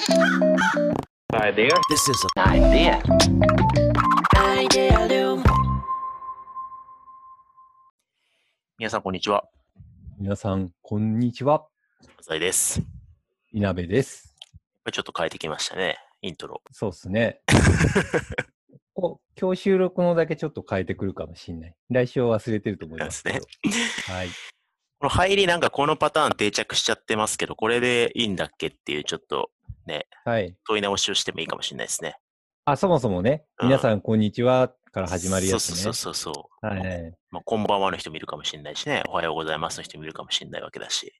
Idea. This is an idea. Idealium. 皆さん、こんにちは。皆さん、こんにちは。浅井です。いなべです。ちょっと変えてきましたね、イントロ。そうっすね。今日収録のだけちょっと変えてくるかもしんない。来週は忘れてると思いますけど。はい。この入りなんかこのパターン定着しちゃってますけど、これでいいんだっけっていうちょっとね、はい。問い直しをしてもいいかもしれないですね。あ、そもそもね、うん皆さん、こんにちはから始まるやつね。そうそうそうそう。はいはい。まあ、こんばんはの人もいるかもしれないしね、おはようございますの人もいるかもしれないわけだし。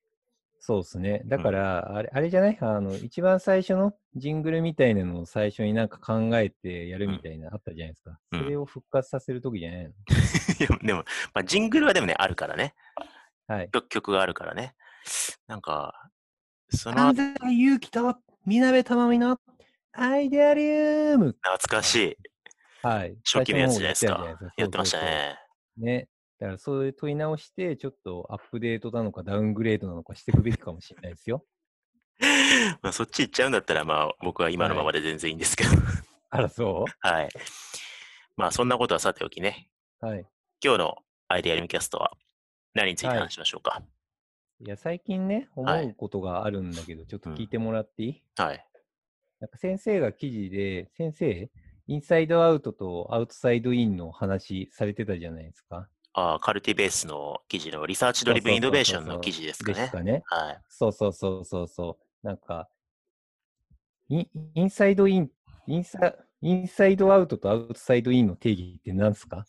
そうですね。だから、あれ、あれじゃない？あの、一番最初のジングルみたいなのを最初になんか考えてやるみたいな、あったじゃないですか。うんそれを復活させるときじゃない？の、いやでも、まあ、ジングルはでもね、あるからね。はい。曲曲があるからね。なんか、その安西祐樹と、みなべたまみの、アイデアリウム懐かしいはい。初期のやつじゃないですかや。やってましたね。ね。だからそういう問い直して、ちょっとアップデートなのかダウングレードなのかしていくべきかもしれないですよ。まあ、そっち行っちゃうんだったら、まあ、僕は今のままで全然いいんですけど。あら、そはい。まあ、そんなことはさておきね。うはい。今日のアイデアリムキャストは何についてはい話しましょうか？いや、最近ね、思はいうことがあるんだけど、ちょっとうん聞いてもらっていい、はい。なんか先生が記事で、先生、インサイドアウトとアウトサイドインの話されてたじゃないですか。あーカルティベースの記事のリサーチドリブンイノベーションの記事ですかねです。かね。はい。そうそうそうそうそう。なんか、インインサイドイン、インサインサイドアウトとアウトサイドインの定義って何すか？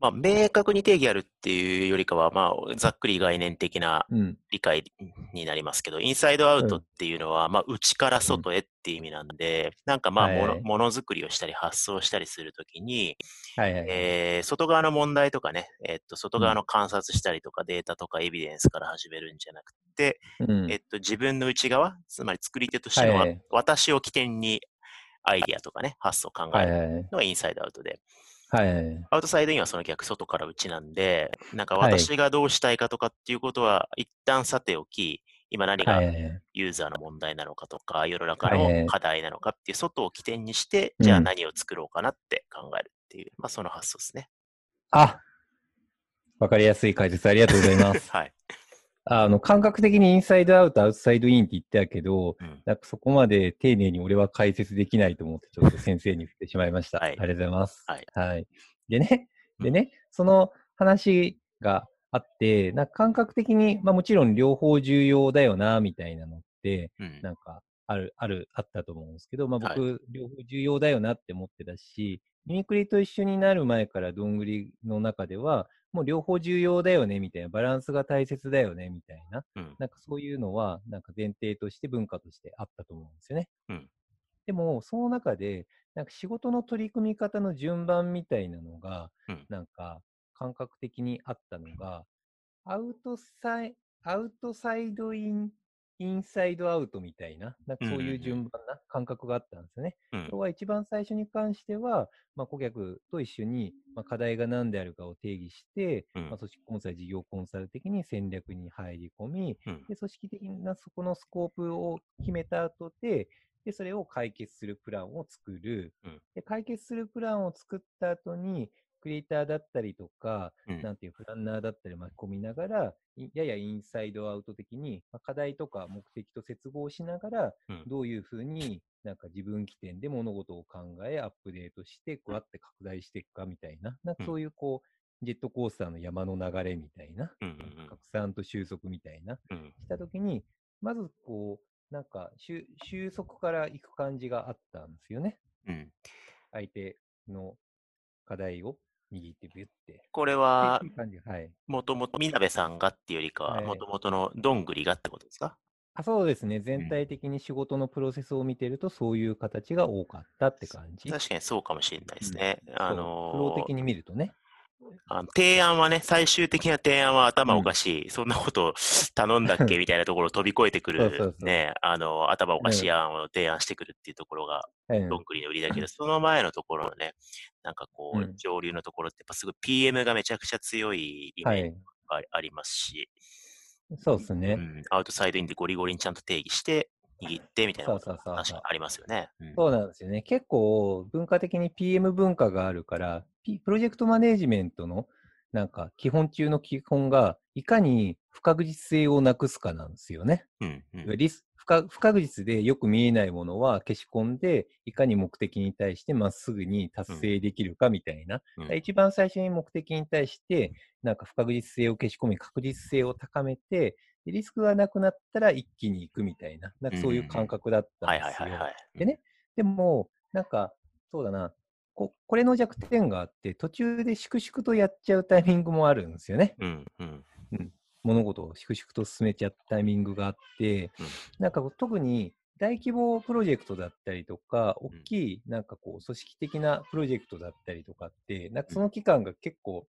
まあ、明確に定義あるっていうよりかは、まあ、ざっくり概念的なうん。理解になりますけど、インサイドアウトうん。っていうのは、まあ、内から外へっていう意味なんで、なんかまあ、ものものづくりをしたり発想したりするときに、はいはいはい。えー外側の問題とかね、えっと、外側の観察したりとか、データとかエビデンスから始めるんじゃなくて、うん。えっと、自分の内側、つまり作り手としてはいはい。私を起点にアイディアとかね、発想を考える。のがインサイドアウトで、はいはいはい。アウトサイドインはその逆、外から内なんで、なんかはい私がどうしたいかとかっていうことは、一旦さておき、今何が。ユーザーの問題なのかとか、世の中の課題なのかっていう外を起点にして、うんじゃあ何を作ろうかなって考えるっていう、まあその発想ですね。あわかりやすい解説ありがとうございます。はい。あの、感覚的にインサイドアウト、アウトサイドインって言ってたけど、うん。なんかそこまで丁寧に俺は解説できないと思って、ちょっと先生に振ってしまいました。はい。ありがとうございます。はい。でね、でね、その話があって、なんか感覚的に、まあもちろん両方重要だよな、みたいなのって、うん。なんか、ある、ある、あったと思うんですけど、まあはい。僕、両方重要だよなって思ってたし、ミミクリと一緒になる前からどんぐりの中では、もう両方重要だよね、みたいな、バランスが大切だよね、みたいな、うん。なんかそういうのは、なんか前提として文化としてあったと思うんですよね。うん。でも、その中で、なんか仕事の取り組み方の順番みたいなのが、うん。なんか感覚的にあったのが、アウトサイアウトサイドイン、インサイドアウトみたいな、なんかそういうん順番な感覚があったんですよね。うん。要は一番最初に関しては、まあ、顧客と一緒に、まあ、課題が何であるかを定義して、うん。まあ、組織コンサル、事業コンサル的に戦略に入り込み、うん。で組織的なそこのスコープを決めた後で、でそれを解決するプランを作る、うん。で。解決するプランを作った後に、クリエイターだったりとか、うん。なんていうプランナーだったり巻き込みながら、いややインサイドアウト的に、まあ、課題とか目的と接合しながら、うん。どういうふうになんか自分起点で物事を考え、アップデートして、こうやって拡大していくかみたいな、なんかうん。そういうこう、ジェットコースターの山の流れみたいな、うんうんうん拡散と収束みたいな、うん。したときに、まずこう、なんか収収束から行く感じがあったんですよね。うん。相手の課題を握ってビュって。これは。もともとみなべさんがっていうよりかは、はいもともとのどんぐりがってことですか？あそうですね。全体的に仕事のプロセスを見てると、そういう形が多かったって感じ。確かにそうかもしれないですね。あそうのフロー的に見るとね。あの提案はね、最終的な提案は頭おかしい、そんなこと頼んだっけ？みたいなところを飛び越えてくそうそうる、そう。ね、あの、頭おかしい案を提案してくるっていうところが、うんどんぐりの売りだけど、その前のところのね、なんかこう、うん。上流のところって、やっぱすごい PM がめちゃくちゃ強いイはいメージ。がありますし、そうですね。うん、アウトサイドインでゴリゴリにちゃんと定義して、握ってみたいなことそうそうそうそう確かにありますよね。うんそうなんですよね。結構文化的に PM 文化があるから、P- プロジェクトマネージメントのなんか基本中の基本がいかに不確実性をなくすかなんですよね。うんうんリス不確不確実でよく見えないものは消し込んで、いかに目的に対してまっすぐに達成できるかみたいな。うん一番最初に目的に対して、なんか不確実性を消し込み、確実性を高めて、でリスクがなくなったら一気に行くみたいな、なんかそういう感覚だったんはいですよ。でね、でも、なんか、そうだな、ここれの弱点があって、途中で粛々とやっちゃうタイミングもあるんですよね。うんうん。物事を粛々と進めちゃったタイミングがあって、うん。なんかこう特に大規模プロジェクトだったりとか、大ん。きいなんかこう組織的なプロジェクトだったりとかって、なんかその期間が結構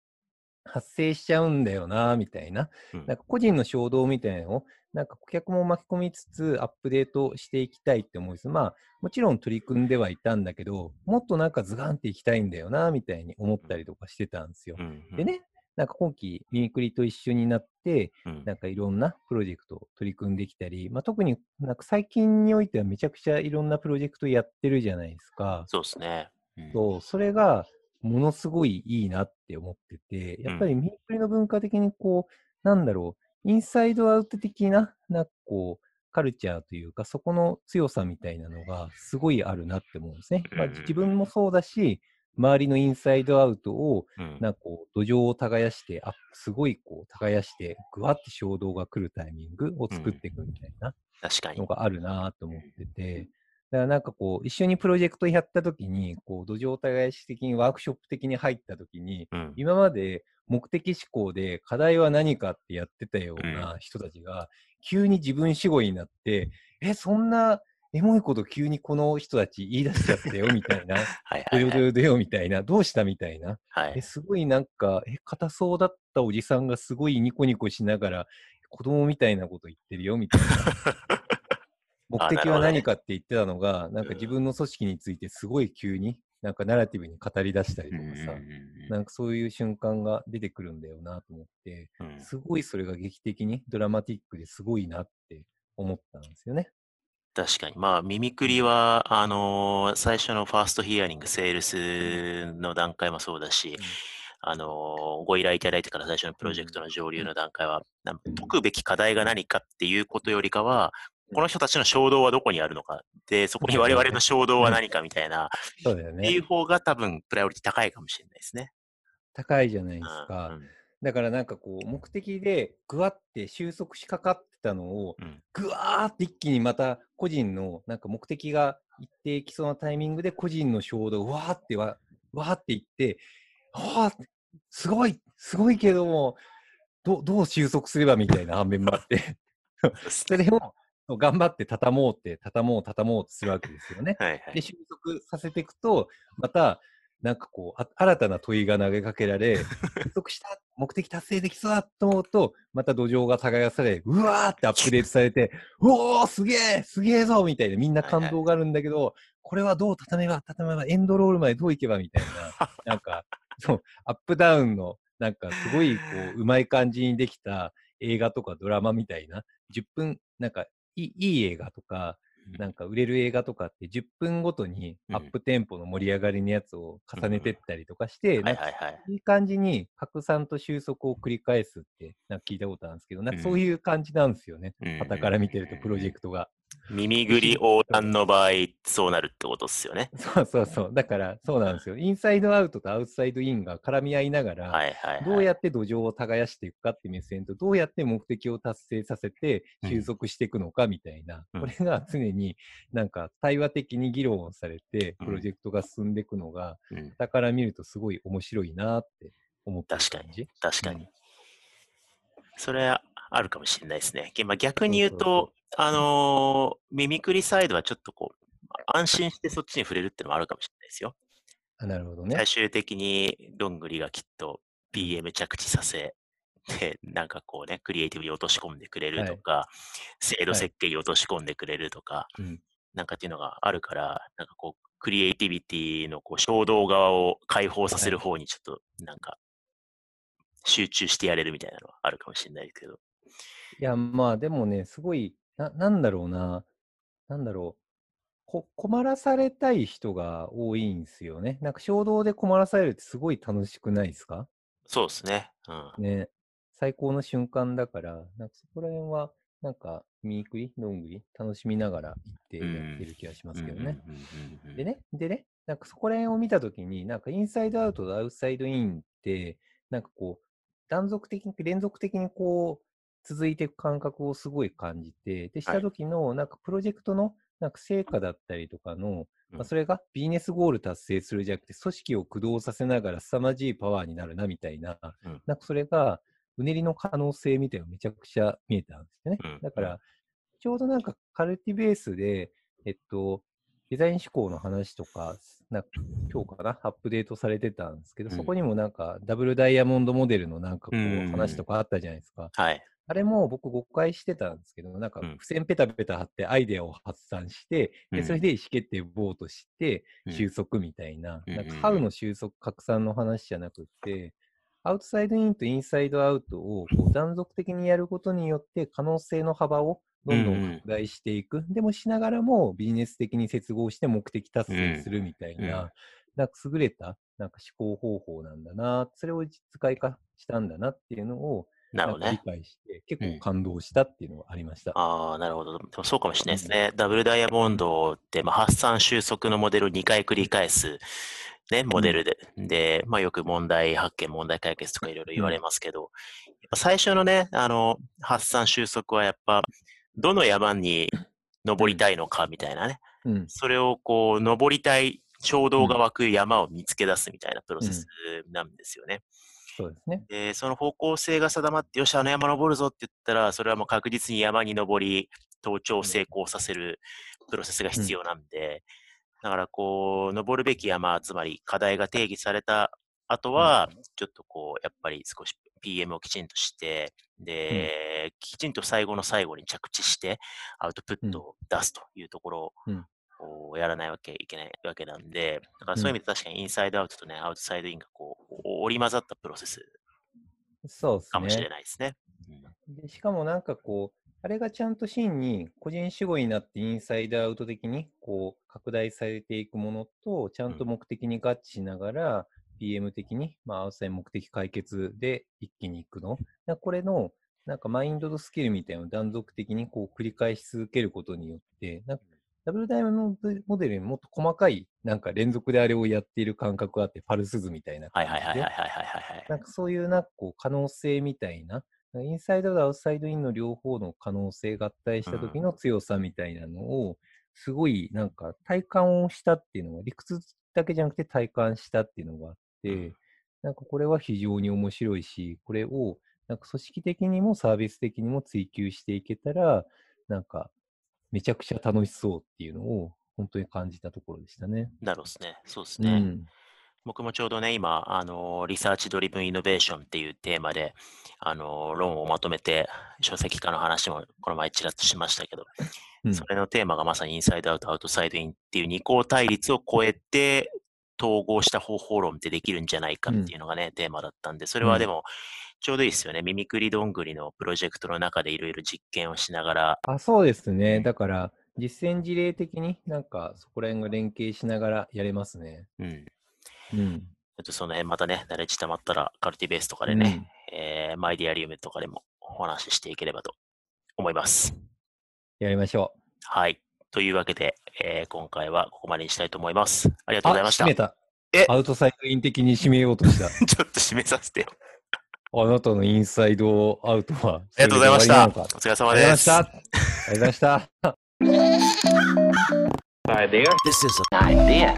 発生しちゃうんだよな、みたいな。うんなんか個人の衝動みたいなのを、なんか顧客も巻き込みつつアップデートしていきたいって思うんです。まあ、もちろん取り組んではいたんだけど、もっとなんかズガンっていきたいんだよな、みたいに思ったりとかしてたんですよでね、なんか今期、ミミクリと一緒になって、うんなんかいろんなプロジェクトを取り組んできたり、まあ、特になんか最近においてはめちゃくちゃいろんなプロジェクトやってるじゃないですか。そうですね。うんそう、それがものすごいいいなって思ってて、やっぱりミミクリの文化的にこう、なんだろう、インサイドアウト的な、なんかこう、カルチャーというか、そこの強さみたいなのがすごいあるなって思うんですね。まあ、うん自分もそうだし、周りのインサイドアウトをうんなんかこう、土壌を耕して、あ、すごいこう、耕して、ぐわって衝動が来るタイミングを作っていくみたいな確かにの。があるなと思ってて、だからなんかこう、一緒にプロジェクトやった時に、こう、土壌耕し的にワークショップ的に入った時に、うん今まで目的思考で課題は何かってやってたような人たちが、急に自分主語になって、え、そんなエモいこと急にこの人たち言い出しちゃったよみたいな、はいどはいはい。よどよどよみたいな、どうしたみたいな。え、はい。すごいなんか、え、硬そうだったおじさんがすごいニコニコしながら、子供みたいなこと言ってるよ、みたいな。目的は何かって言ってたのが、なんか自分の組織についてすごい急に、なんかナラティブに語り出したりとかさ、なんかそういう瞬間が出てくるんだよなと思って、すごいそれが劇的にドラマティックですごいなって思ったんですよね。確かに。まあ、ミミクリは、あのー最初のファーストヒアリング、セールスの段階もそうだし、あのーご依頼いただいてから最初のプロジェクトの上流の段階は、解くべき課題が何かっていうことよりかは、この人たちの衝動はどこにあるのか、で、そこに我々の衝動は何かみたいな、そうだよね。っていう。方が多分、プライオリティ高いかもしれないですね。高いじゃないですうんか。うん。だからなんかこう、目的でぐわって収束しかかってたのを、うん。ぐわーって一気にまた個人のなんか目的が一定きそうなタイミングで個人の衝動をわーってわわーっていって、ああ、すごい、すごいけども、どどう収束すればみたいな反面もあって、それ頑張って畳もうって、畳もう、畳もうとするわけですよね。はいはで、い。収束させていくと、また、なんかこう、あ新たな問いが投げかけられ、収束した、目的達成できそうだと思うと、また土壌が耕され、うわーってアップデートされて、うおーすげえすげえぞみたいな、みんな感動があるんだけど、これはどう畳めば、畳めば、エンドロールまでどういけばみたいな、なんか、そう、アップダウンの、なんかすごいこう、うまい感じにできた映画とかドラマみたいな、10分、なんかいい、映画とか、なんか売れる映画とかって10分ごとにうん。アップテンポの盛り上がりのやつを重ねてったりとかして、いい感じに拡散と収束を繰り返すってなんか聞いたことあるんですけど、なんかそういう感じなんですよね。うん。傍から見てるとプロジェクトが。耳ぐり横断の場合、そうなるってことですよね。そうそうそう。だからそうなんですよ。インサイドアウトとアウトサイドインが絡み合いながら、はいはい、はい。どうやって土壌を耕していくかって目線と、どうやって目的を達成させてうん収束していくのかみたいな、うんこれが常になんか対話的に議論をされて、うんプロジェクトが進んでいくのが、うん、だから見るとすごい面白いなって思ってる確か感じ。確かにうん。それはあるかもしれないですね。逆に言うそうと、あのーミミクリサイドはちょっとこう、安心してそっちに触れるっていうのもあるかもしれないですよ。あなるほどね最。終的にどんぐりがきっと PM 着地させ、で、なんかこうね、クリエイティブに落とし込んでくれるとか、制度設計に落とし込んでくれるとか、うんなんかっていうのがあるから、なんかこう、クリエイティビティのこう衝動側を解放させる方にちょっと、なんか、集中してやれるみたいなのはあるかもしれないけど。いや、まあでもね、すごい、ななんだろうな。なんだろう。こ困らされたい人が多いんですよね。なんか衝動で困らされるってすごい楽しくないですか？そうですね。うん。ね。最高の瞬間だから、なんかそこら辺は、なんか、見送り、どんぐり、楽しみながら行ってやってる気がしますけどね。で。ね、でね、なんかそこら辺を見たときに、なんかインサイドアウトとアウトサイドインって、なんかこう、断続的に、連続的にこう、続いていく感覚をすごい感じて、で、した時の、なんかプロジェクトの、なんか成果だったりとかの、うんまあ、それがビジネスゴール達成するじゃなくて、組織を駆動させながら凄まじいパワーになるな、みたいな、うんなんかそれが、うねりの可能性みたいなのがめちゃくちゃ見えたんですよね。うんだから、ちょうどなんかカルティベースで、えっと、デザイン思考の話とか、なんか今日かな、アップデートされてたんですけど、うんそこにもなんかダブルダイヤモンドモデルのなんかこう話とかあったじゃないですか。はい。あれも僕誤解してたんですけど、なんかうん。付箋ペタペタ貼ってアイデアを発散して、うん。でそれで意思決定をボートしてうん。収束みたいな、うんなんかハウの収束拡散の話じゃなくて、アウトサイドインとインサイドアウトをこう断続的にやることによって可能性の幅をどんどん拡大していく。でもしながらもビジネス的に接合して目的達成するみたいな、なんか優れたなんか思考方法なんだな、それを実会化したんだなっていうのをなるほどね。理解して、結うん構感動したっていうのがありました。ああ、なるほど。でもそうかもしれないですね。ダブルダイヤモンドって、まあ、発散収束のモデルを2回繰り返す、ね、モデルで。で、まあ、よく問題発見、問題解決とかいろいろ言われますけど、最初のね、あの、発散収束はやっぱ、どの山に登りたいのかみたいなね。うん。それをこう、登りたい衝動が湧く山を見つけ出すみたいなプロセスなんですよね。そうですね。で、その方向性が定まって、よし、あの山登るぞって言ったら、それはもう確実に山に登り、登頂を成功させるプロセスが必要なんで、だからこう、登るべき山、つまり課題が定義された後は、ちょっとこう、やっぱり少し PM をきちんとして、で、きちんと最後の最後に着地して、アウトプットを出すというところうん。をやらないわけいけないわけなんで、だからそういう意味で確かにインサイドアウトとね、アウトサイドインがこう、織り交ざったプロセスかもしれね。ないですね。でしかもなんかこう、あれがちゃんと真に個人主語になってインサイドアウト的にこう拡大されていくものと、ちゃんと目的に合致しながら、PM 的に、まあ、アウトサイド目的解決で一気に行くの。だこれの、なんかマインドとスキルみたいなのを断続的にこう繰り返し続けることによって、なんかダブルダイヤモンドモデルにもっと細かい、なんか連続であれをやっている感覚があって、パルス図みたいなはい感じで。はいはいはいはいはいはいなんかそういうなんかこう可能性みたいな、インサイドアウトとアウトサイドインの両方の可能性合体した時の強さみたいなのを、すごいなんか体感をしたっていうのが、理屈だけじゃなくて体感したっていうのがあって、うん。なんかこれは非常に面白いし、これをなんか組織的にもサービス的にも追求していけたら、なんかめちゃくちゃ楽しそうっていうのを本当に感じたところでしたね。なるほどですね。そうですね。うん。僕もちょうどね、今、あの、リサーチドリブンイノベーションっていうテーマで、あの、論をまとめて、書籍化の話もこの前ちらっとしましたけど、うんそれのテーマがまさにインサイドアウト、アウトサイドインっていう二項対立を超えて、統合した方法論ってできるんじゃないかっていうのがね、テーマだったんで、それはでも、ちょうどいいですよね。ミミクリどんぐりのプロジェクトの中でいろいろ実験をしながら、あ、そうですうね。んだから、実践事例的になんかそこら辺が連携しながらやれますね。うん。うん。ちょっとその辺またね、慣れちたまったら、カルティベースとかでね、えーマイディアリウムとかでもお話ししていければと思います。やりましょう。はい。というわけで、えー今回はここまでにしたいと思います。ありがとうあ、ございました。ち閉めた。え？アウトサイドイン的に締めようとした。ょっと締めさせてよ。あなたのインサイドアウトは。ありがとうございました。お疲れ様ありがとうございです。ました。ありがとうございました。Idea. This is an idea.